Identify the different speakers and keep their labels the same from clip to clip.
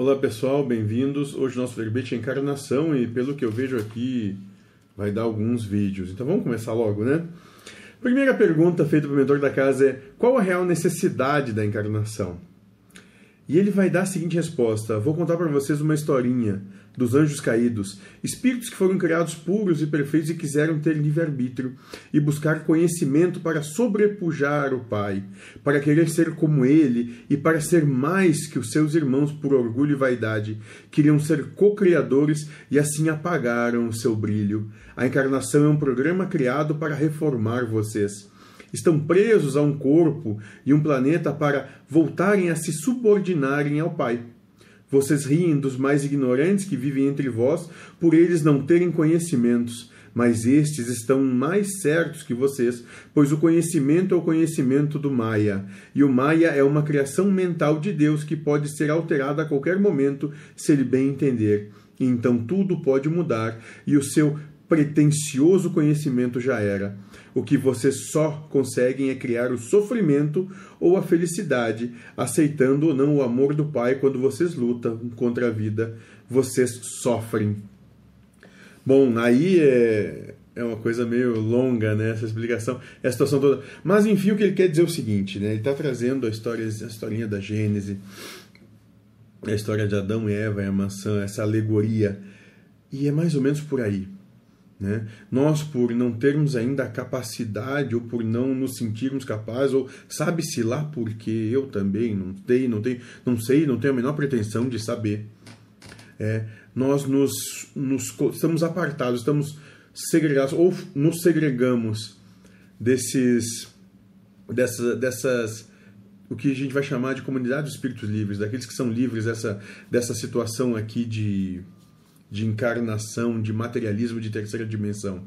Speaker 1: Olá pessoal, bem-vindos. Hoje nosso verbete é encarnação e pelo que eu vejo aqui vai dar alguns vídeos. Então vamos começar logo, né? Primeira pergunta feita para o mentor da casa é: qual a real necessidade da encarnação? E ele vai dar a seguinte resposta: Vou contar para vocês uma historinha dos anjos caídos, espíritos que foram criados puros e perfeitos e quiseram ter livre-arbítrio e buscar conhecimento para sobrepujar o Pai, para querer ser como ele e para ser mais que os seus irmãos por orgulho e vaidade. Queriam ser co-criadores e assim apagaram o seu brilho. A encarnação é um programa criado para reformar vocês estão presos a um corpo e um planeta para voltarem a se subordinarem ao Pai. Vocês riem dos mais ignorantes que vivem entre vós, por eles não terem conhecimentos, mas estes estão mais certos que vocês, pois o conhecimento é o conhecimento do Maya, e o Maya é uma criação mental de Deus que pode ser alterada a qualquer momento se ele bem entender. Então tudo pode mudar, e o seu pretensioso conhecimento já era. O que vocês só conseguem é criar o sofrimento ou a felicidade, aceitando ou não o amor do Pai quando vocês lutam contra a vida, vocês sofrem. Bom, aí é, é uma coisa meio longa, né? Essa explicação, a situação toda. Mas enfim, o que ele quer dizer é o seguinte, né? Ele está trazendo a história, a historinha da Gênese, a história de Adão e Eva e a maçã, essa alegoria. E é mais ou menos por aí. Né? Nós, por não termos ainda a capacidade, ou por não nos sentirmos capazes, ou sabe-se lá porque eu também não tenho, não tenho, não sei, não tenho a menor pretensão de saber. É, nós nos, nos estamos apartados, estamos segregados, ou nos segregamos desses, dessas, dessas o que a gente vai chamar de comunidade dos espíritos livres, daqueles que são livres dessa, dessa situação aqui de de encarnação, de materialismo de terceira dimensão.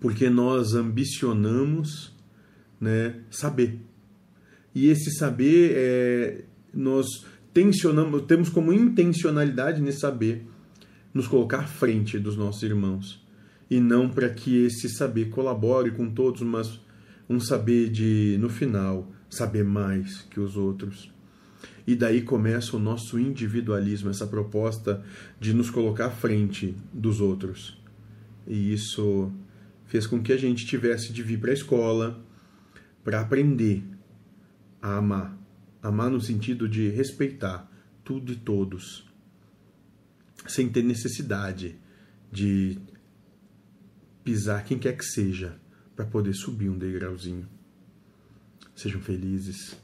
Speaker 1: Porque nós ambicionamos né, saber. E esse saber, é, nós tensionamos, temos como intencionalidade nesse saber nos colocar à frente dos nossos irmãos. E não para que esse saber colabore com todos, mas um saber de, no final, saber mais que os outros. E daí começa o nosso individualismo, essa proposta de nos colocar à frente dos outros. E isso fez com que a gente tivesse de vir para a escola para aprender a amar. Amar no sentido de respeitar tudo e todos, sem ter necessidade de pisar quem quer que seja para poder subir um degrauzinho. Sejam felizes.